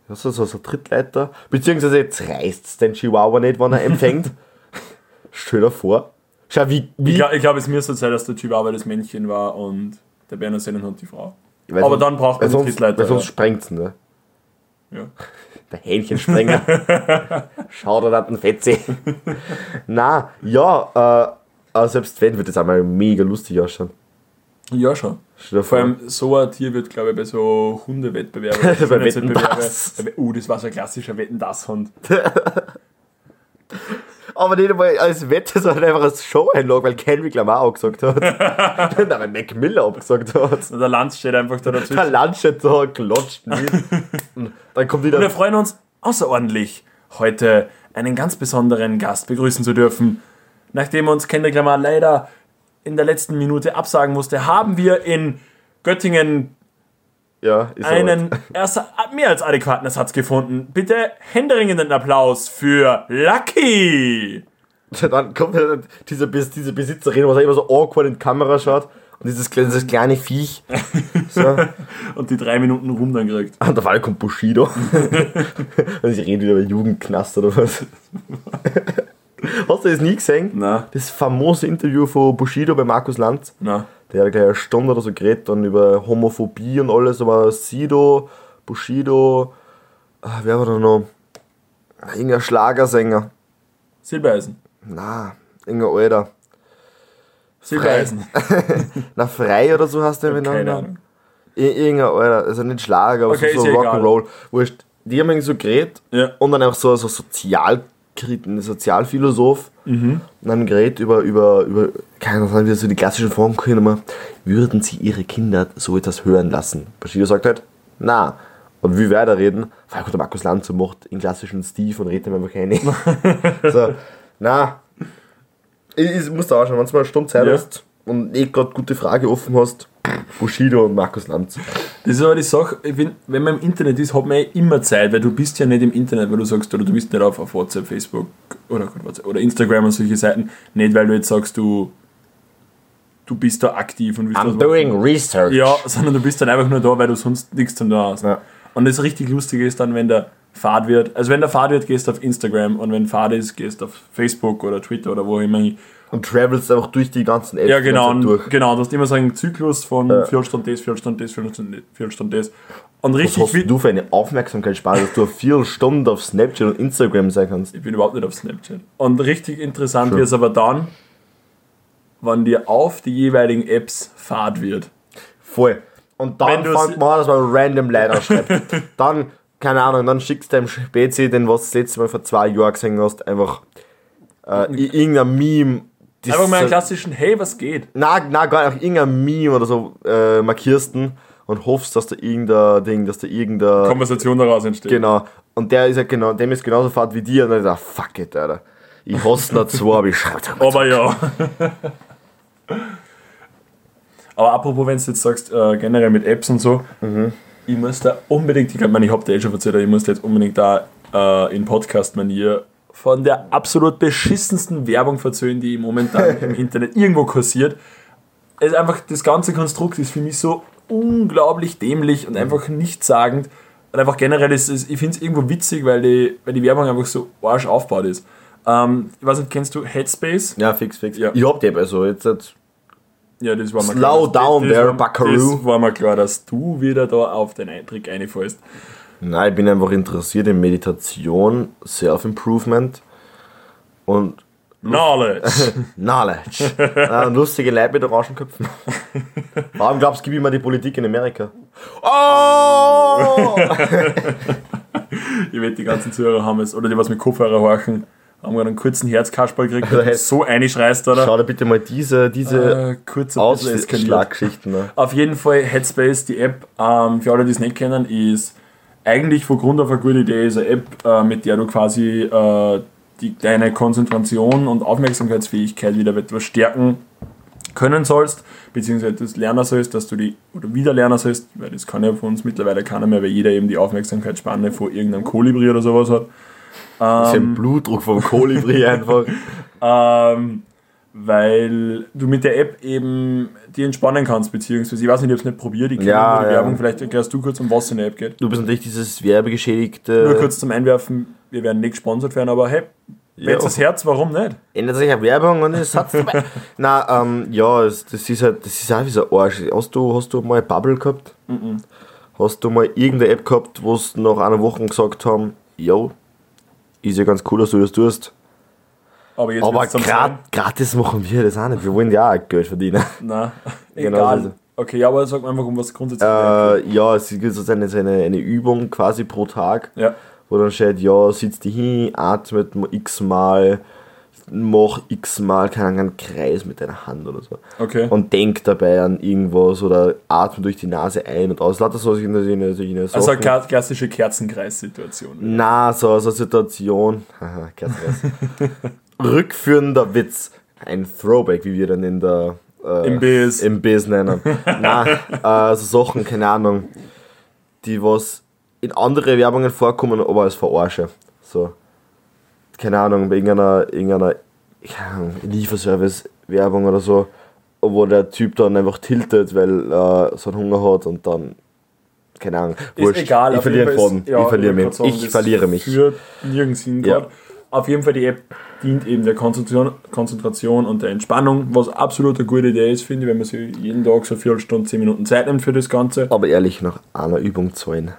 Hast du so, so Trittleiter? Beziehungsweise jetzt reißt den Chihuahua nicht, wenn er empfängt. Stell dir vor. Schau, wie, wie Ich glaube, glaub, es müsste sein, dass der Chihuahua das Männchen war und der Berner Sennenhund die Frau. Weil Aber dann braucht man sonst, Trittleiter. Weil sonst sprengt's, ne? ja. Der Hähnchensprenger. Schau da den Fetzi. Na, ja, äh, aber selbst wenn, wird das einmal mega lustig ausschauen. ja, schon. Vor vor. allem so ein Tier wird, glaube ich, bei so Hundewettbewerben. Bei Wetten, das. Uh, das war so ein klassischer Wetten das Hund. Aber nicht einmal als Wette, sondern einfach als Show-Einlage, weil Kendrick Lamar auch gesagt hat. Nein, weil Mac Miller auch gesagt hat. Und der Lanz steht einfach da dazwischen. Der Lunch steht da, klatscht mit. Und dann kommt Und wir wieder. freuen uns außerordentlich, heute einen ganz besonderen Gast begrüßen zu dürfen. Nachdem uns Kendrick Lamar leider in der letzten Minute absagen musste, haben wir in Göttingen Ja, ist einen erst mehr als adäquaten Ersatz gefunden. Bitte händeringenden Applaus für Lucky! Dann kommt diese, diese Besitzerin, was immer so awkward in die Kamera schaut. Und dieses, kleine- dieses kleine Viech. So. Und die drei Minuten Ruhm dann kriegt. Und auf einmal kommt Bushido. Und ich rede wieder über Jugendknast oder was. Hast du das nie gesehen? Na, Das famose Interview von Bushido bei Markus Lanz. na. Der hat gleich eine Stunde oder so geredet dann über Homophobie und alles, aber Sido, Bushido, ah, wer war da noch? Ah, Irgendein Schlagersänger. Silbereisen. Na, irgendein Alter. Silbereisen. Na, Frei oder so der Keine miteinander. Ahnung. Ir- Irgendein Alter, also nicht Schlager, aber Okay, so, ist so. Rock'n'Roll. Wurscht. Die haben irgendwie so geredet Ja. und dann einfach so, so Sozialkrit- ein Sozialphilosoph Mhm. und dann geredet über, über, über keine Ahnung, wieder so die klassischen Fragen können immer, würden sie ihre Kinder so etwas hören lassen? Bushido sagt halt, na. Und wie weiterreden, weil gut, der Markus Lanz macht in klassischen Steve und redet einfach rein. so, na. Ich, ich muss da auch schon, wenn du mal eine Stunde Zeit Ja. hast und eh gerade gute Frage offen hast, Bushido und Markus Lanz. Das ist aber die Sache, ich find, wenn man im Internet ist, hat man ja immer Zeit, weil du bist ja nicht im Internet, weil du sagst, oder du bist nicht auf, auf WhatsApp, Facebook oder, oder Instagram und solche Seiten, nicht weil du jetzt sagst, du, du bist da aktiv und willst was I'm machen. doing research. Ja, sondern du bist dann einfach nur da, weil du sonst nichts zu tun hast. Ja. Und das richtig Lustige ist dann, wenn der Fahrt wird, also wenn der Fahrt wird, gehst du auf Instagram und wenn Fahrt ist, gehst du auf Facebook oder Twitter oder wo immer hin. Und travelst einfach durch die ganzen Apps Ja, genau, und, durch. genau, du hast immer so einen Zyklus von Ja. Viertelstunde das, Viertelstunde das, Viertelstunde Viertelstunde das. Und Was richtig hast viel, du für eine Aufmerksamkeitsspanne, dass du auf vier Stunden auf Snapchat und Instagram sein kannst? Ich bin überhaupt nicht auf Snapchat. Und richtig interessant wird es aber dann, wenn dir auf die jeweiligen Apps Fahrt wird. Voll. Und dann fängt man an, dass man random Leute schreibt. dann, keine Ahnung, dann schickst du dem Spezi, den was du das letzte Mal vor zwei Jahren gesehen hast, einfach äh, irgendein Meme. Einfach mal einen klassischen, hey, was geht? Na, na, gar nicht, irgendein Meme oder so äh, markierst ihn und hoffst, dass da irgendein Ding, dass da irgendein. Konversation daraus entsteht. Genau. Und der ist ja genau, dem ist genauso fad wie dir und dann ist er, fuck it, Alter. Ich hasse noch zwei, aber ich schreibe Aber ja. Aber apropos, wenn du jetzt sagst, äh, generell mit Apps und so, ich muss da unbedingt, ich meine, ich habe dir eh schon erzählt, ich muss da jetzt unbedingt da äh, in Podcast-Manier von der absolut beschissensten Werbung verzöhlen, die momentan im Internet irgendwo kursiert. Es ist einfach, das ganze Konstrukt ist für mich so unglaublich dämlich und einfach nichtssagend. Und einfach generell ist es, ich finde es irgendwo witzig, weil die, weil die Werbung einfach so arsch aufgebaut ist. Ähm, ich weiß nicht, kennst du Headspace? Ja, fix, fix. Ja. Ich hab die also, jetzt, jetzt Ja, das war mir Slow klar. down das, there, war, Buckaroo. Das war mir klar, dass du wieder da auf den Eintrick einfallst. Nein, ich bin einfach interessiert in Meditation, Self-Improvement und Knowledge! Knowledge. ah, lustige Leute mit Orangenköpfen. Warum glaubst du, gib ich mir die Politik in Amerika? Oh! ich wette, die ganzen Zuhörer haben es, oder die, was mit Kopfhörer horchen, haben gerade einen kurzen Herzkasperl gekriegt, weil du Hey. so einschreist, oder? Schau dir bitte mal diese, diese Äh, kurz ein bisschen eskaliert. Ausschlaggeschichten. Ne? Auf jeden Fall Headspace, die App, ähm, für alle, die es nicht kennen, ist eigentlich von Grund auf eine gute Idee, ist eine App, äh, mit der du quasi äh, die, deine Konzentration und Aufmerksamkeitsfähigkeit wieder etwas stärken können sollst, beziehungsweise das lernen sollst, dass du die, oder wieder lernen sollst, weil das kann ja von uns mittlerweile keiner mehr, weil jeder eben die Aufmerksamkeitsspanne von irgendeinem Kolibri oder sowas hat. Das ist ein Blutdruck vom Kolibri einfach. Ähm, weil du mit der App eben die entspannen kannst, beziehungsweise ich weiß nicht, ich habe es nicht probiert, ich kenne Ja, die ja. Werbung, vielleicht erklärst du kurz, um was es in der App geht. Du bist natürlich dieses werbegeschädigte. Nur kurz zum Einwerfen, wir werden nicht gesponsert werden, aber hey, Ja. wenn das Herz, warum nicht? ändert sich eine Werbung und Satz dabei. Nein, ähm, ja, es, das ist halt, das ist auch wie so ein Arsch. Hast du, hast du mal Bubble gehabt? Hast du mal irgendeine App gehabt, wo sie nach einer Woche gesagt haben, yo, ist ja ganz cool, dass du das tust. Aber jetzt Aber grad, gratis machen wir das auch nicht. Wir wollen ja auch Geld verdienen. Na, Genau egal. so. Okay, ja, aber sag mir einfach, um was grundsätzlich geht. Äh, ja, es gibt so eine, so eine, eine Übung quasi pro Tag, Ja. wo dann steht, ja, sitzt die hin, atmet mal x-mal mach x-mal keinen Kreis mit deiner Hand oder so. Okay. Und denk dabei an irgendwas oder atme durch die Nase ein und aus. Lauter so in der Sinne, solche Also eine Sachen. kla- klassische Kerzenkreis-Situation. Na, so, so eine Situation. Haha, Kerzenkreis. Rückführender Witz. Ein Throwback, wie wir dann in der. Äh, Im Biz. Im Biz nennen. Na, äh, so Sachen, keine Ahnung, die was in andere Werbungen vorkommen, aber als Verarsche. So. Keine Ahnung, bei irgendeiner, irgendeiner Lieferservice-Werbung oder so, wo der Typ dann einfach tiltet, weil er so einen Hunger hat und dann. Keine Ahnung. Ist egal. Ich verliere den Faden. ja, ich verliere mich. sagen, Ich verliere mich. Führt nirgends hin Ja. gerade. Auf jeden Fall, die App dient eben der Konzentration, Konzentration und der Entspannung, was absolut eine gute Idee ist, finde ich, wenn man sich jeden Tag so vier Stunden, zehn Minuten Zeit nimmt für das Ganze. Aber ehrlich, nach einer Übung zahlen.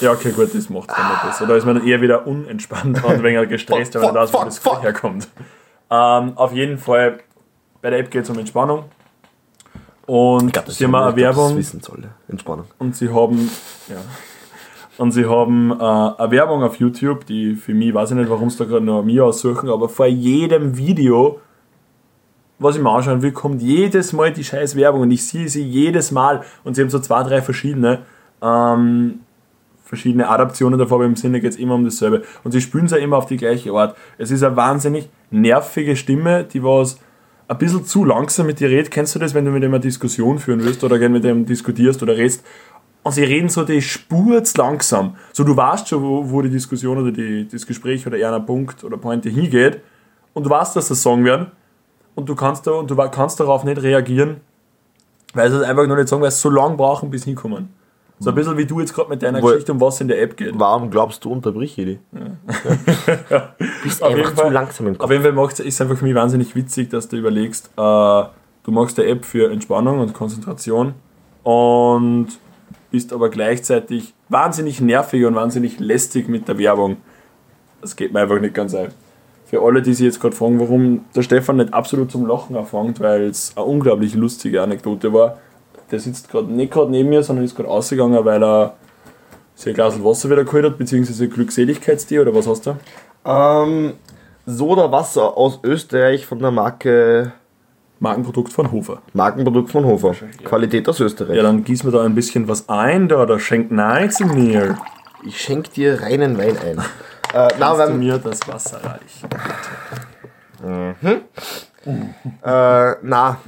Ja, okay, gut, das macht es dann nicht besser. Da ist man dann eher wieder unentspannt und ein wenig gestresst, wenn man weiß, wo das fuck. herkommt. Ähm, auf jeden Fall, bei der App geht es um Entspannung. Und sie haben eine glaub, Werbung soll. Entspannung. und sie haben ja, und sie haben äh, eine Werbung auf YouTube, die für mich, weiß ich nicht, warum sie da gerade noch mir aussuchen, aber vor jedem Video, was ich mir anschauen will, kommt jedes Mal die scheiß Werbung und ich sehe sie jedes Mal und sie haben so zwei, drei verschiedene ähm, verschiedene Adaptionen davon, aber im Sinne geht es immer um dasselbe. Und sie spielen es ja immer auf die gleiche Art. Es ist eine wahnsinnig nervige Stimme, die was ein bisschen zu langsam mit dir redet. Kennst du das, wenn du mit dem eine Diskussion führen willst oder gerne mit dem diskutierst oder redest? Und sie reden so die Spur zu langsam. So, du weißt schon, wo, wo die Diskussion oder die, das Gespräch oder eher ein Punkt oder Pointe hingeht. Und du weißt, dass das sagen werden. Und du kannst, da, und du kannst darauf nicht reagieren, weil sie es einfach nur nicht sagen, weil sie so lange brauchen, bis hinkommen. So ein bisschen wie du jetzt gerade mit deiner Wohl- Geschichte, um was in der App geht. Warum glaubst du, unterbrich ich die? Bist Auf einfach zu Fall- langsam im Auf Kopf. jeden Fall macht's, ist es einfach für mich wahnsinnig witzig, dass du überlegst, äh, du machst eine App für Entspannung und Konzentration und bist aber gleichzeitig wahnsinnig nervig und wahnsinnig lästig mit der Werbung. Das geht mir einfach nicht ganz ein. Für alle, die sich jetzt gerade fragen, warum der Stefan nicht absolut zum Lachen anfängt, weil es eine unglaublich lustige Anekdote war. Der sitzt gerade nicht gerade neben mir, sondern ist gerade ausgegangen, weil er sich Glas Wasser wieder geholt hat, beziehungsweise Glückseligkeitstee oder was hast du? Ähm, Soda Wasser aus Österreich von der Marke Markenprodukt von Hofer. Markenprodukt von Hofer. Qualität aus Österreich. Ja, dann gieß mir da ein bisschen was ein, da, da schenkt nein zu mir. Ich schenk dir reinen Wein ein. äh, na, du wenn, mir das Wasser reichen? äh, na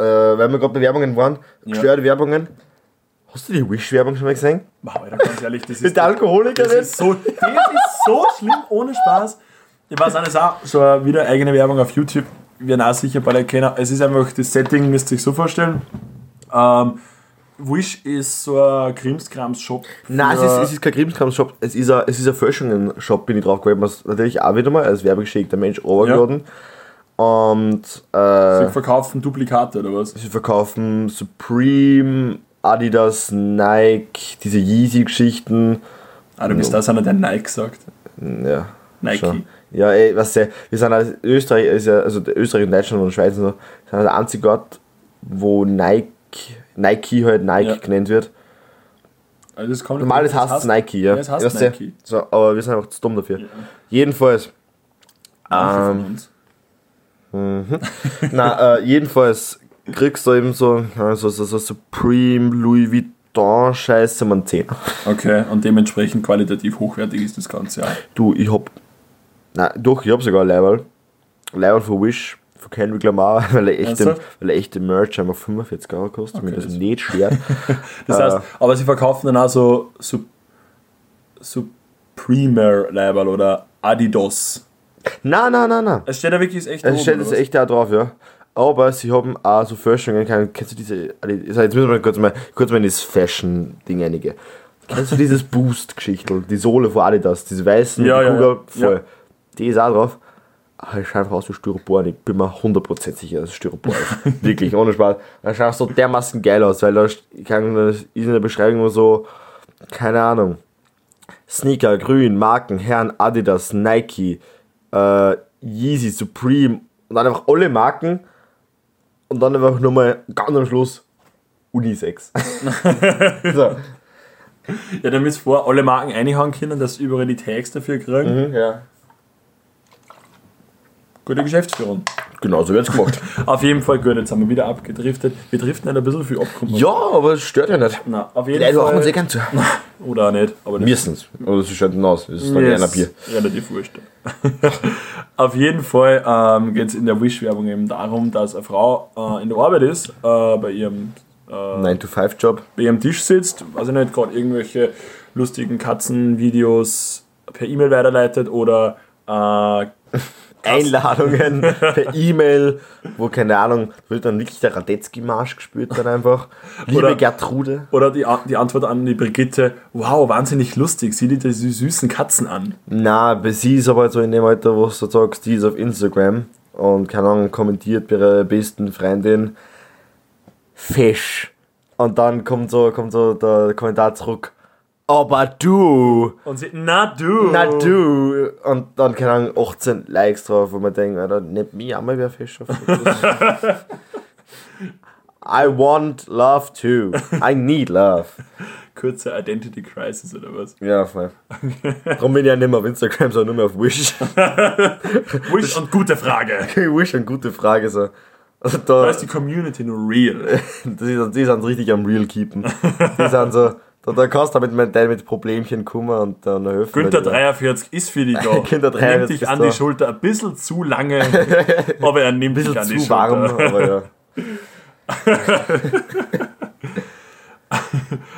äh, weil wir gerade bei Werbungen waren, gestörte Werbungen. Hast du die Wish-Werbung schon mal gesehen? Wow, Alter, ganz ehrlich, das ist, Mit der Alkoholikerin? das ist, so, das ist so schlimm, ohne Spaß. Ich weiß ist auch so eine wieder eigene Werbung auf YouTube. Wir werden auch sicher bald erkennen. Es ist einfach, das Setting müsst ihr euch so vorstellen. Ähm, Wish ist so ein Krimskrams-Shop. Nein, es ist, es ist kein Krimskrams-Shop, es ist ein, es ist ein Fälschungen-Shop, bin ich drauf gekommen. Was natürlich auch wieder mal als werbegeschickter Mensch runtergeladen. Und äh, Sie verkaufen Duplikate oder was? sie verkaufen Supreme, Adidas, Nike, diese Yeezy-Geschichten. Ah, du bist da, einer, der Nike sagt. Ja. Nike. schon. Ja, ey, was der, wir sind als Österreich, ist ja, also Österreich und Deutschland und Schweiz und so, sind der einzige Ort, wo Nike, Nike halt Nike Ja. genannt wird. Also das kommt Normales das heißt Nike, ja. Ja, es heißt Weißt du? Nike. So, aber wir sind einfach zu dumm dafür. Ja. Jedenfalls, Ähm, uns. na, äh, jedenfalls kriegst du eben so, ja, so, so, so Supreme, Louis Vuitton, Scheiße, man 10. Okay, und dementsprechend qualitativ hochwertig ist das Ganze auch. Du, ich hab, na, doch, ich hab sogar ein Leiberl. Leiberl von Wish, von Kendrick Lamar, weil er echte, weil er echte Merch einfach 45 Euro kostet, mir Okay, das das- nicht schwer. Das Äh. heißt, aber sie verkaufen dann auch so, so Supremer Label oder Adidas. na, na, na, na. Es steht da wirklich echt Es oben, steht oder jetzt was? echt da drauf, ja. Aber sie haben auch so Fälschungen, kennst du diese, also jetzt müssen wir kurz mal, kurz mal in das Fashion-Ding einige. Kennst du dieses Boost-Geschichtel, die Sohle von Adidas, diese weißen, Ja, die ja, Kugel, ja. Die ist auch drauf. Aber es schaut einfach aus wie Styropor und ich bin mir 100% sicher, dass es Styropor ist. Wirklich, ohne Spaß. Das schaut so dermaßen geil aus, weil da ist in der Beschreibung nur so, keine Ahnung, Sneaker, Grün, Marken, Herren, Adidas, Nike, äh, Yeezy, Supreme und dann einfach alle Marken und dann einfach nochmal ganz am Schluss Unisex. so. Ja, damit vor alle Marken einhauen können, dass sie überall die Tags dafür kriegen. ja. Gute Geschäftsführung. Genau, so wird's gemacht. Auf jeden Fall gut, jetzt haben wir wieder abgedriftet. Wir driften halt ein bisschen viel ab. man- ja, aber es stört ja nicht. Na, auf jeden Leute machen uns eh Fall. gern zu. Oder auch nicht. Aber das Müssen's. Oder es schaut dann aus. Es ist einer ist Bier. Relativ wurscht. Auf jeden Fall ähm, geht es in der Wish-Werbung eben darum, dass eine Frau äh, in der Arbeit ist, äh, bei, ihrem, äh, 9-to-5-Job. bei ihrem Tisch sitzt, weiß ich nicht, gerade irgendwelche lustigen Katzenvideos per E-Mail weiterleitet oder äh, Einladungen per E-Mail, wo, keine Ahnung, wird dann wirklich der Radetzky-Marsch gespielt dann einfach. Liebe Oder- Gertrude. Oder die, die Antwort an die Brigitte, wow, wahnsinnig lustig, sieh dir die sü- süßen Katzen an. Na, bei sie ist aber so in dem Alter, wo du sagst, die ist auf Instagram und keine Ahnung, kommentiert bei ihrer besten Freundin Fisch. Und dann kommt so, kommt so der Kommentar zurück. Aber du, Und sie, na du. na du. Und dann, keine Ahnung, 18 Likes drauf, wo man denkt, Alter, nicht mich einmal wer Fisch auf. I want love too. I need love. Kurze Identity Crisis oder was? Ja, voll. Darum bin ich ja nicht mehr auf Instagram, sondern nur mehr auf Wish. Wish und gute Frage. Wish eine gute Frage so. Also da, Da ist die Community nur real. die, die sind richtig am Real keepen. Die sind so, da, da kannst du mit, mit, mit Problemchen kommen und dann helfen. Günther dir. 43 ist für dich da. Günther Er 43 nimmt dich an da. die Schulter ein bisschen zu lange, aber er nimmt Ein dich bisschen an die zu Schulter. warm, aber ja.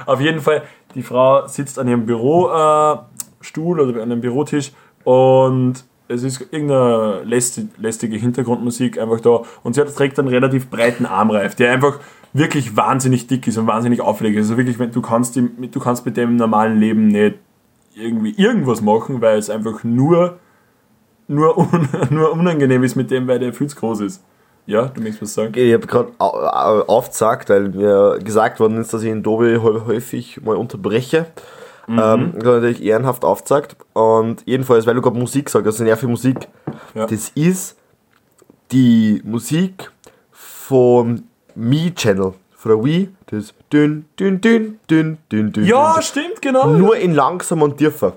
Auf jeden Fall, die Frau sitzt an ihrem Bürostuhl äh, oder an einem Bürotisch und es ist irgendeine lästige, lästige Hintergrundmusik einfach da und sie hat, trägt einen relativ breiten Armreif, der einfach wirklich wahnsinnig dick ist und wahnsinnig auffällig ist. Also wirklich, wenn, du, kannst du kannst mit dem normalen Leben nicht irgendwie irgendwas machen, weil es einfach nur, nur, un, nur unangenehm ist mit dem, weil der viel zu groß ist. Ja, du möchtest was sagen? Ich habe gerade aufgesagt, weil mir gesagt worden ist, dass ich in Dobi hä- häufig mal unterbreche. Mhm. Ähm, ich habe natürlich ehrenhaft aufgesagt. Und jedenfalls, weil du gerade Musik sagst, ja viel Musik. Ja. Das ist die Musik vom Me-Channel. Von der Wii. Das ist dünn, dünn, dünn, dünn, dünn, dünn. Ja, dünn. stimmt, genau. Nur in langsam und tiefer.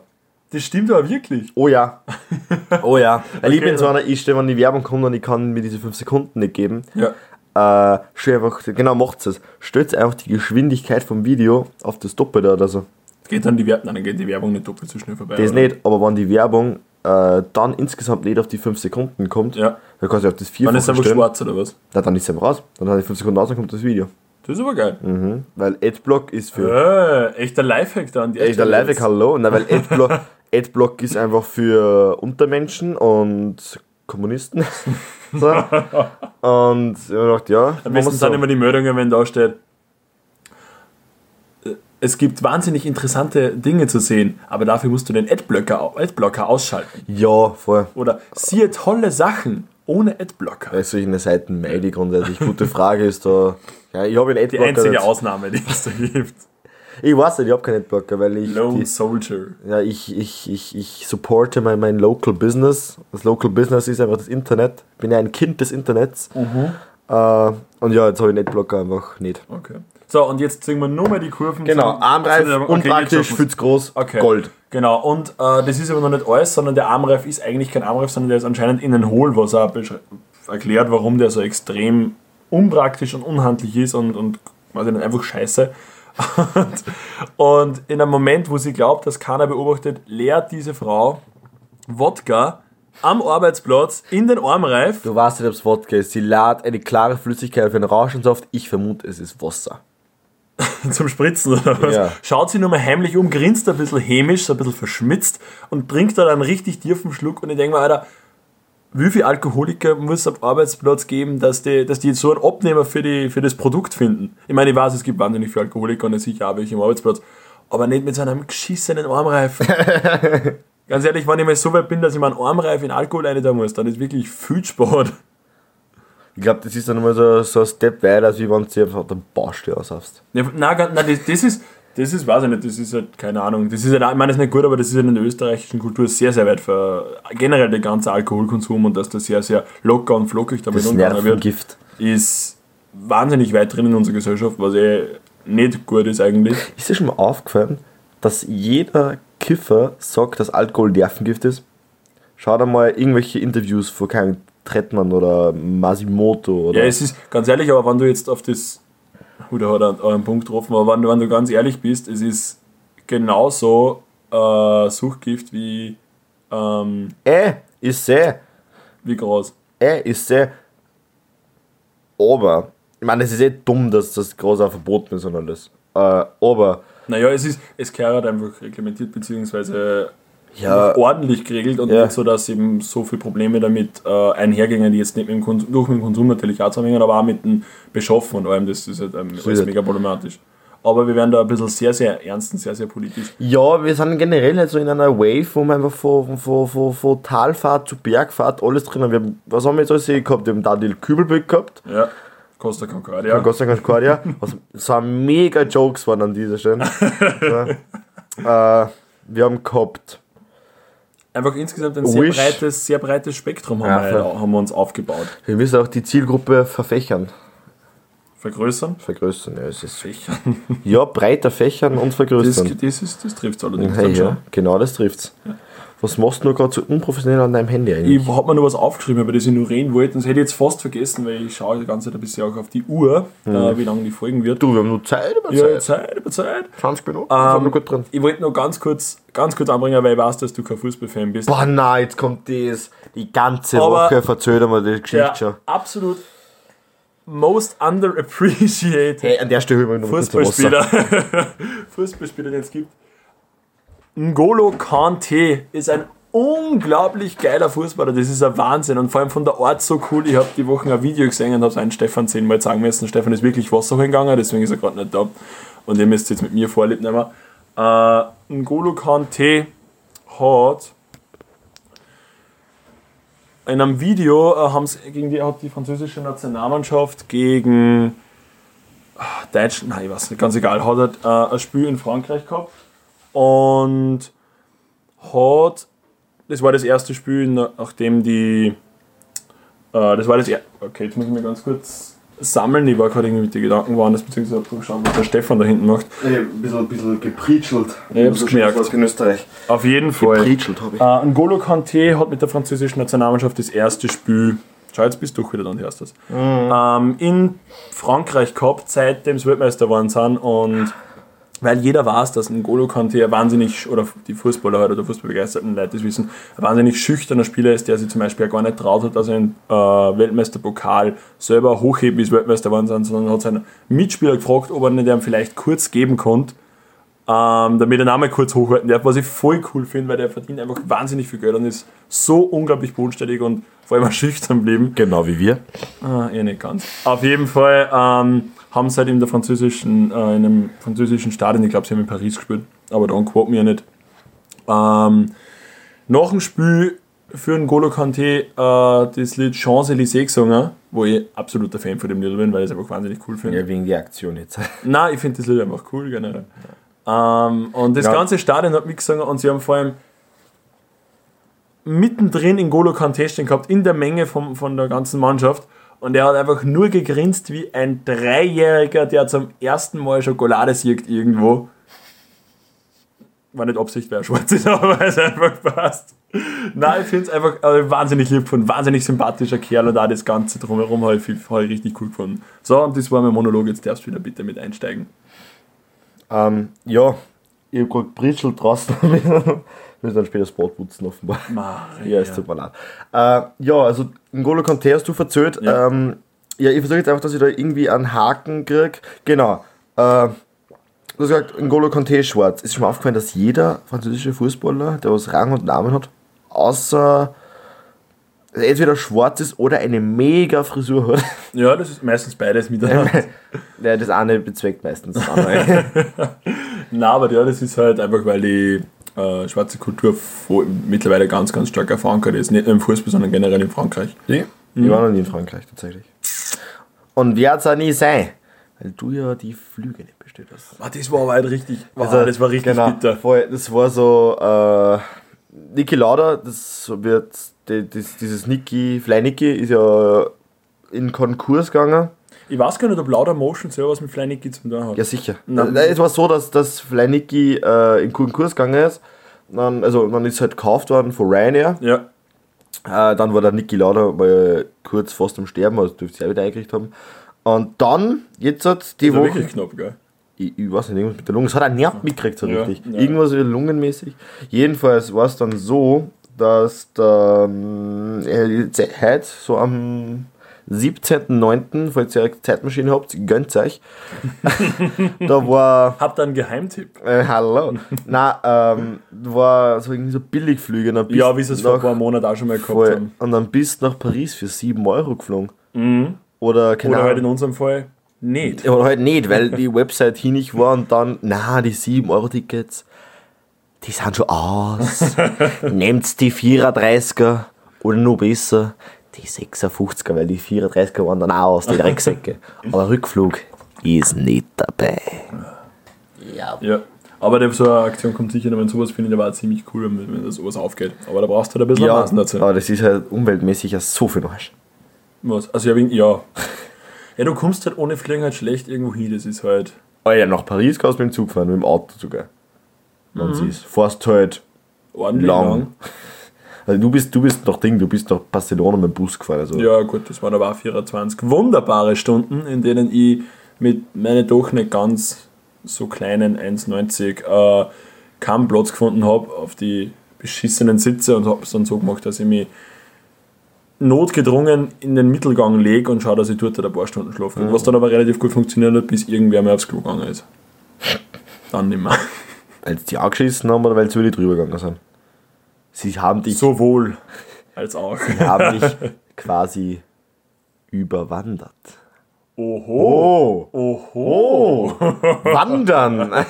Das stimmt aber wirklich. Oh ja. Oh ja. Weil ich Okay, bin so einer, ich stehe, wenn die Werbung kommt und ich kann mir diese 5 Sekunden nicht geben. Ja. Äh, einfach, genau, macht's es. Stellt einfach die Geschwindigkeit vom Video auf das Doppelte oder so. Geht dann die Werbung, nein, dann geht die Werbung nicht doppelt so schnell vorbei. Das oder? nicht, aber wenn die Werbung äh, dann insgesamt nicht auf die 5 Sekunden kommt, Ja. dann kannst du auf das Dann Vierfache ist einfach stellen. schwarz oder was? Na, dann ist einfach raus. Dann hat die 5 Sekunden raus, dann kommt das Video. Das ist aber geil. Mhm. Weil Adblock ist für. Äh, echter Lifehack da an die Echt der Stelle Lifehack, hallo. Na, weil Adblock, Adblock ist einfach für Untermenschen und Kommunisten. so. Und ich gedacht, ja, Am besten sind so. immer die Meldungen, wenn da steht, es gibt wahnsinnig interessante Dinge zu sehen, aber dafür musst du den Adblocker, Adblocker ausschalten. Ja, voll. Oder siehe tolle Sachen ohne Adblocker. Bei solchen Seiten meide ich grundsätzlich. Gute Frage ist da. Ja, ich habe einen Die Adblocker. einzige jetzt- Ausnahme, die es da gibt. Ich weiß nicht, ich habe keinen Adblocker, weil ich. Lone Die, Soldier. ja, ich, ich, ich, ich supporte mein, mein Local Business. Das Local Business ist einfach das Internet. Ich bin ja ein Kind des Internets. Mhm. Äh, und ja, jetzt habe ich einen Adblocker einfach nicht. Okay. So, und jetzt ziehen wir nur mal die Kurven. Genau, Armreif, okay, unpraktisch, zu groß, Okay. Gold. Genau, und äh, das ist aber noch nicht alles, sondern der Armreif ist eigentlich kein Armreif, sondern der ist anscheinend innen hohl, was auch erklärt, warum der so extrem unpraktisch und unhandlich ist und, und weiß ich nicht, einfach scheiße. Und, und in einem Moment, wo sie glaubt, dass keiner beobachtet, leert diese Frau Wodka am Arbeitsplatz in den Armreif. Du weißt nicht, ob es Wodka ist. Sie lädt eine klare Flüssigkeit auf einen Orangensaft. Ich vermute, es ist Wasser. zum Spritzen oder was. Ja. Schaut sie nur mal heimlich um, grinst ein bisschen hämisch, so ein bisschen verschmitzt und trinkt dann einen richtig tiefen Schluck und ich denke mir, Alter, wie viel Alkoholiker muss es am Arbeitsplatz geben, dass die, dass die jetzt so einen Abnehmer für, die, für das Produkt finden? Ich meine, ich weiß, es gibt wahnsinnig viele Alkoholiker und sicher auch welche am Arbeitsplatz, aber nicht mit so einem geschissenen Armreif. Ganz ehrlich, wenn ich mal so weit bin, dass ich meinen Armreif in Alkohol rein da muss, dann ist wirklich viel Sport. Ich glaube, das ist dann mal so, so ein Step weiter, als wie wenn du einfach den Baustelle aushast. Ja, nein, nein, das, das ist, das ist, weiß ich nicht, das ist halt, keine Ahnung, das ist halt, ich meine, das ist nicht gut, aber das ist halt in der österreichischen Kultur sehr, sehr weit für generell der ganze Alkoholkonsum und dass das sehr, sehr locker und flockig damit Das umgegangen wird, Nervengift. ist wahnsinnig weit drin in unserer Gesellschaft, was eh nicht gut ist eigentlich. Ist dir schon mal aufgefallen, dass jeder Kiffer sagt, dass Alkohol Nervengift ist? Schau dir mal irgendwelche Interviews von keinem Trettmann oder Masimoto oder. Ja, es ist ganz ehrlich, aber wenn du jetzt auf das, oder hat einen Punkt getroffen, aber wenn du, wenn du ganz ehrlich bist, es ist genauso äh, Suchtgift wie, ähm, äh, ist sehr, wie groß. äh, ist sehr. Aber, ich meine, es ist eh dumm, dass das groß auch verboten ist und alles. Äh, aber, Naja, es ist, es gehört einfach reglementiert, beziehungsweise ja, ordentlich geregelt und Ja. nicht so, dass eben so viele Probleme damit äh, einhergehen, die jetzt nicht mit dem Konsum, durch mit dem Konsum natürlich auch zusammenhängen, aber auch mit dem Beschaffen und allem, das ist halt ähm, alles es. mega problematisch. Aber wir werden da ein bisschen sehr, sehr ernst und sehr, sehr politisch. ja, wir sind generell halt so in einer Wave, wo wir einfach von, von, von, von Talfahrt zu Bergfahrt alles drin haben. Wir haben. Was haben wir jetzt alles gehabt? Wir haben da die Kübelböck gehabt. Ja, Costa Concordia. Dank Concordia. Was so mega Jokes waren an dieser Stelle. ja. äh, wir haben gehabt. Einfach insgesamt ein sehr Wish. breites, sehr breites Spektrum haben, Ja, wir, voll. haben wir uns aufgebaut. Wir müssen auch die Zielgruppe verfächern. Vergrößern? Vergrößern, ja. Es ist Fächern. ja, breiter fächern und Das, vergrößern. das, ist, das trifft es allerdings hey, dann schon. ja, genau das trifft's. Was machst du nur gerade so unprofessionell an deinem Handy eigentlich? Ich habe mir noch was aufgeschrieben, über das ich nur reden wollte. Und das hätte ich jetzt fast vergessen, weil ich schaue die ganze Zeit ein bisschen auch auf die Uhr, äh, wie lange die folgen wird. du, wir haben nur Zeit über ja, Zeit. Zeit über Zeit. 20 Minuten. Ähm, Ähm, wir gut drin. Ich wollte noch ganz kurz, ganz kurz anbringen, weil ich weiß, dass du kein Fußballfan bist. Boah, nein, jetzt kommt das. Die ganze Aber- Woche verzögert er mir die Geschichte schon. absolut most underappreciated Hey, an der Stelle wir. Fußballspieler, Fußballspieler, den es gibt. N'Golo Kante ist ein unglaublich geiler Fußballer. Das ist ein Wahnsinn und vor allem von der Art so cool. Ich habe die Woche ein Video gesehen und habe es einen Stefan zehnmal sagen müssen. Stefan ist wirklich Wasser holen gegangen, deswegen ist er gerade nicht da. Und ihr müsst jetzt mit mir vorlieb nehmen. Äh, N'Golo Kante hat in einem Video äh, haben's gegen die, hat die französische Nationalmannschaft gegen ah, Deutschland, nein, ich weiß nicht, ganz egal, hat halt, äh, ein Spiel in Frankreich gehabt und hat, das war das erste Spiel, nachdem die, äh, das war das, er okay, jetzt muss ich mir ganz kurz sammeln, ich war gerade irgendwie mit den Gedanken woanders, beziehungsweise geschaut, was der Stefan da hinten macht. Ein bisschen, ein bisschen geprietschelt. Ja, ich hab's gemerkt. in Österreich. Auf jeden Fall. Geprietschelt habe ich. Äh, N'Golo Kanté hat mit der französischen Nationalmannschaft das erste Spiel, schau jetzt bist du wieder dann hörst das, ähm, in Frankreich gehabt, seitdem sie Weltmeister geworden sind und weil jeder weiß, dass N'Golo Kanté ein wahnsinnig, oder die Fußballer halt oder fußballbegeisterten Leute das wissen, ein wahnsinnig schüchterner Spieler ist, der sich zum Beispiel auch gar nicht traut hat, dass er einen äh, Weltmeisterpokal selber hochheben, bis Weltmeister geworden sind, sondern hat seinen Mitspieler gefragt, ob er nicht ihm vielleicht kurz geben konnte ähm, damit er Name kurz hochhalten darf, was ich voll cool finde, weil der verdient einfach wahnsinnig viel Geld und ist so unglaublich bodenständig und vor allem schüchtern geblieben. Genau wie wir. Ah, eh nicht ganz. Auf jeden Fall ähm, haben sie halt in der französischen, äh, in einem französischen Stadion, ich glaube, sie haben in Paris gespielt, aber dann quote mir nicht. Ähm, nach dem Spiel für einen Golo Kanté äh, das Lied Champs-Élysées gesungen, wo ich absoluter Fan von dem Lied bin, weil ich es einfach wahnsinnig cool finde. Ja, wegen der Aktion jetzt. Nein, ich finde das Lied einfach cool generell. Ähm, und das Ja. ganze Stadion hat mitgesungen und sie haben vor allem mittendrin in Golo Kanté stehen gehabt, in der Menge vom, von der ganzen Mannschaft. Und er hat einfach nur gegrinst wie ein Dreijähriger, der zum ersten Mal Schokolade siegt irgendwo. War nicht Absicht, wer schwarz ist, aber es einfach passt. Nein, ich finde es einfach äh, wahnsinnig lieb von wahnsinnig sympathischer Kerl und auch das Ganze drumherum habe ich, hab ich richtig cool gefunden. So, und das war mein Monolog, jetzt darfst du wieder bitte mit einsteigen. Ähm, ja, ich habe gerade geprietschelt draußen. Müssen dann später das putzen, offenbar. Ja, es tut mir leid. Äh, ja, also N'Golo Kanté hast du verzählt. Ja. Ähm, ja, ich versuche jetzt einfach, dass ich da irgendwie einen Haken kriege. Genau. Äh, du hast gesagt, N'Golo ist schwarz. Ist schon mal aufgefallen, dass jeder französische Fußballer, der was Rang und Namen hat, außer entweder schwarz ist oder eine mega Frisur hat. Ja, das ist meistens beides miteinander. ja, das eine bezweckt meistens das andere. Nein, aber ja, das ist halt einfach, weil die äh, schwarze Kultur mittlerweile ganz, ganz stark verankert ist. Nicht nur im Fußball, sondern generell in Frankreich. Die waren noch nie in Frankreich tatsächlich. Und wird es auch nie sein, weil du ja die Flüge nicht bestellt hast. Ah, das war aber halt richtig, wow, Also, das war richtig genau, bitter. Voll, das war so, äh, Niki Lauda, das wird, das, dieses Niki, Fly Niki ist ja in Konkurs gegangen. Ich weiß gar nicht, ob Lauder Motion selber was mit Fly Niki zu tun hat. Ja, sicher. Äh, es war so, dass das Fly Niki äh, in Konkurs gegangen ist. Dann, also, dann ist halt gekauft worden von Ryanair. Ja. Äh, dann war der Niki Lauda mal kurz fast am Sterben, also dürfte sie auch wieder eingekriegt haben. Und dann, jetzt hat die Das Woche. wirklich knapp, gell? Ich, ich weiß nicht, irgendwas mit der Lunge. Es hat auch nicht mitgekriegt so Ja, richtig. ja. Irgendwas wieder lungenmäßig. Jedenfalls war es dann so, dass der, ähm, äh, ze- heute, so am 17.09., falls ihr eine Zeitmaschine habt, gönnt euch. da war. Habt ihr einen Geheimtipp? Äh, hallo. Nein, ähm, war so irgendwie so Billigflüge. Dann bist Ja, wie sie es vor ein paar Monaten auch schon mal gehabt voll, haben. Und dann bist du nach Paris für 7 Euro geflogen. Oder, keine Oder halt in unserem Fall nicht. Oder halt nicht, weil die Website hinig war und dann, na, die 7-Euro-Tickets, die sind schon aus. Nehmt die 34er oder noch besser, die 56er, weil die 34er waren dann auch aus, die Drecksäcke. Aber Rückflug ist nicht dabei. Ja. Ja. Aber der- so eine Aktion kommt sicher wenn sowas finde ich aber auch ziemlich cool, wenn, wenn das sowas aufgeht. Aber da brauchst du halt ein bisschen Ja, Maßen dazu. aber das ist halt umweltmäßig ja so viel Arsch. Was? Also ja, wegen, ja. Ja, du kommst halt ohne Fliegen halt schlecht irgendwo hin, das ist halt. Oh ja, nach Paris kannst du mit dem Zug fahren, mit dem Auto sogar. Man siehst, fährst halt ordentlich lang. lang. Also du bist, du bist nach Ding, du bist nach Barcelona mit dem Bus gefahren. Also. Ja, gut, das waren aber auch 24 wunderbare Stunden, in denen ich mit meinen doch nicht ganz so kleinen 1,90 äh, keinen Platz gefunden habe auf die beschissenen Sitze und habe es dann so gemacht, dass ich mich notgedrungen in den Mittelgang lege und schaue, dass ich dort ein paar Stunden schlafe. Was dann aber relativ gut funktioniert hat, bis irgendwer mehr aufs Klo gegangen ist. Dann nicht mehr. Weil sie die angeschissen haben oder weil sie über die drüber gegangen sind? Sie haben dich, Sowohl als auch. haben dich quasi überwandert. Oho. Oh, Oho. wandern!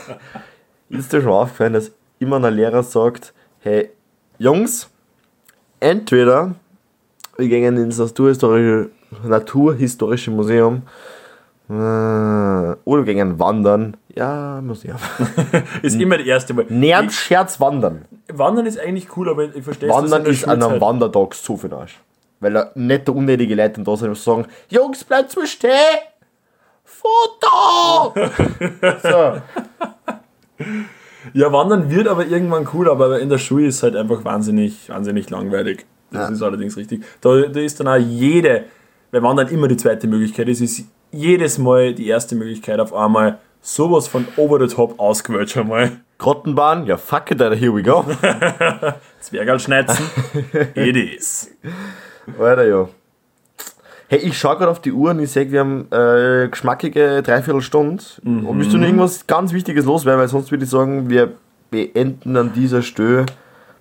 Ist dir schon aufgefallen, dass immer ein Lehrer sagt, hey, Jungs, entweder wir gehen ins Naturhistorische, Naturhistorische Museum äh, oder wir gehen wandern. Ja, Museum. Ist immer die erste Mal. Nährt Scherz wandern. Wandern ist eigentlich cool, aber ich verstehe Wandern in der ist an einem Schulzeit- Wandertag so viel Arsch. Weil da nicht der unnötige Leute da sind und sagen, Jungs, bleibt mal stehen! Foto! so. Ja, Wandern wird aber irgendwann cool, aber in der Schule ist es halt einfach wahnsinnig, wahnsinnig langweilig. Das Ja. ist allerdings richtig. Da, da ist dann auch jede, weil Wandern immer die zweite Möglichkeit ist, ist jedes Mal die erste Möglichkeit auf einmal sowas von over the top ausgewählt schon mal. Grottenbahn, ja fuck it, Alter, here we go. Zwergal schneiden. It is. Alter, ja. Hey, ich schau gerade auf die Uhr und ich sehe, wir haben äh, geschmackige Dreiviertelstunde. Und willst du noch irgendwas ganz Wichtiges loswerden? Weil sonst würde ich sagen, wir beenden an dieser Stelle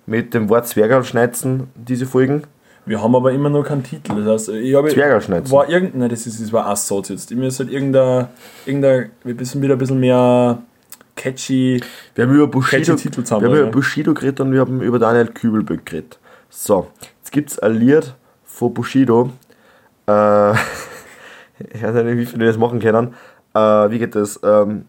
mit dem Wort Zwergalschneizen diese Folgen. Wir haben aber immer noch keinen Titel. Das heißt, ich habe. Zwergalschneizen. War irgendein, nein, das ist, das war Assot jetzt. Mir ist halt irgendein, irgendein, wir müssen wieder ein bisschen mehr catchy. Wir haben über Bushido, Titel wir zusammen, haben über. Bushido geredet und wir haben über Daniel Kübelböck geredet. So, jetzt gibt es ein Lied von Bushido. Äh, ich weiß nicht, wie viele das machen können. Äh, wie geht das? Ähm,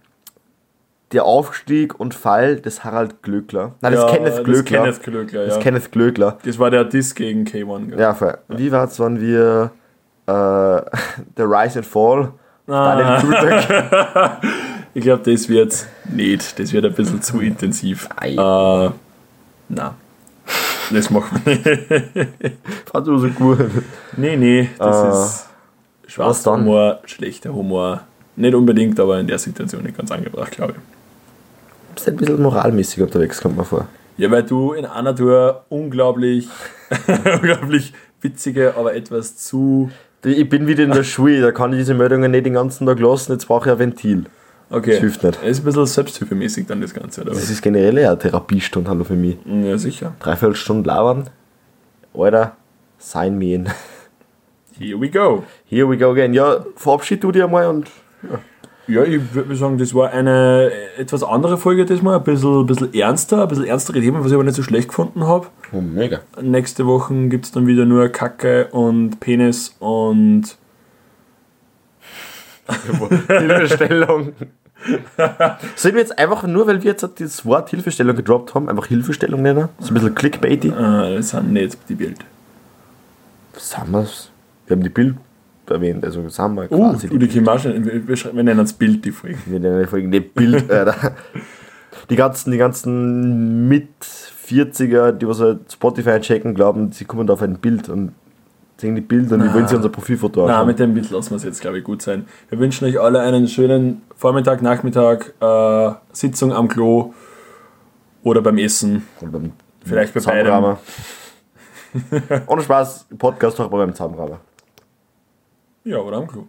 der Aufstieg und Fall des Harald Glöckler. Nein, das Ja, ist Kenneth Glöckler. Kenneth Glöckler, Das ja. ist Kenneth Glöckler. Das war der Diss gegen K1. gell? Ja, voll. Wie war es, wenn wir äh, The Rise and Fall, Ah. Daniel Kübelböck, Ich glaube, das wird nicht. Das wird ein bisschen zu intensiv. Ei. Äh, na. Das machen wir nicht. fand ich so gut. Nee, nee, das Äh, ist schwarzer? Humor, schlechter Humor. Nicht unbedingt, aber in der Situation nicht ganz angebracht, glaube ich. Ein bisschen moralmäßig unterwegs, kommt mir vor. Ja, weil du in einer Tour unglaublich, unglaublich witzige, aber etwas zu. Ich bin wieder in der Schule, da kann ich diese Meldungen nicht den ganzen Tag lassen, jetzt brauche ich ein Ventil. Okay. Das hilft nicht. Es ist ein bisschen selbsthilfemäßig dann das Ganze, oder? Das ist generell ja eine Therapiestunde, hallo für mich. Ja, sicher. Dreiviertel Stunden labern. Alter, sign me in. Here we go. Here we go again. Ja, verabschied du dich einmal und Ja, ich würde sagen, das war eine etwas andere Folge diesmal, ein bisschen, ein bisschen ernster, ein bisschen ernstere Themen, was ich aber nicht so schlecht gefunden habe. oh, mega. Nächste Woche gibt es dann wieder nur Kacke und Penis und Hilfestellung. Sollen wir jetzt einfach nur, weil wir jetzt das Wort Hilfestellung gedroppt haben, einfach Hilfestellung nennen? So ein bisschen clickbaity. äh, das sind nicht die Bild. Sind wir's? Wir haben die Bild erwähnt, also sind wir Uh, quasi du, die Kim Marschall, wir, wir, nennen es Bild, die Folge. Wir nennen die Folge nicht Bild, Alter. Die ganzen, die ganzen mit 40er, die was halt Spotify checken, glauben, sie kommen da auf ein Bild und sehen die Bilder und die wollen sich unser Profilfoto Na, anschauen. mit dem Bild lassen wir es jetzt, glaube ich, gut sein. Wir wünschen euch alle einen schönen Vormittag, Nachmittag, äh, Sitzung am Klo oder beim Essen. Und beim Vielleicht bei Zahnrahmen. Ohne Spaß, Podcast auch beim Zahnrahmen. Ja, oder am Klo.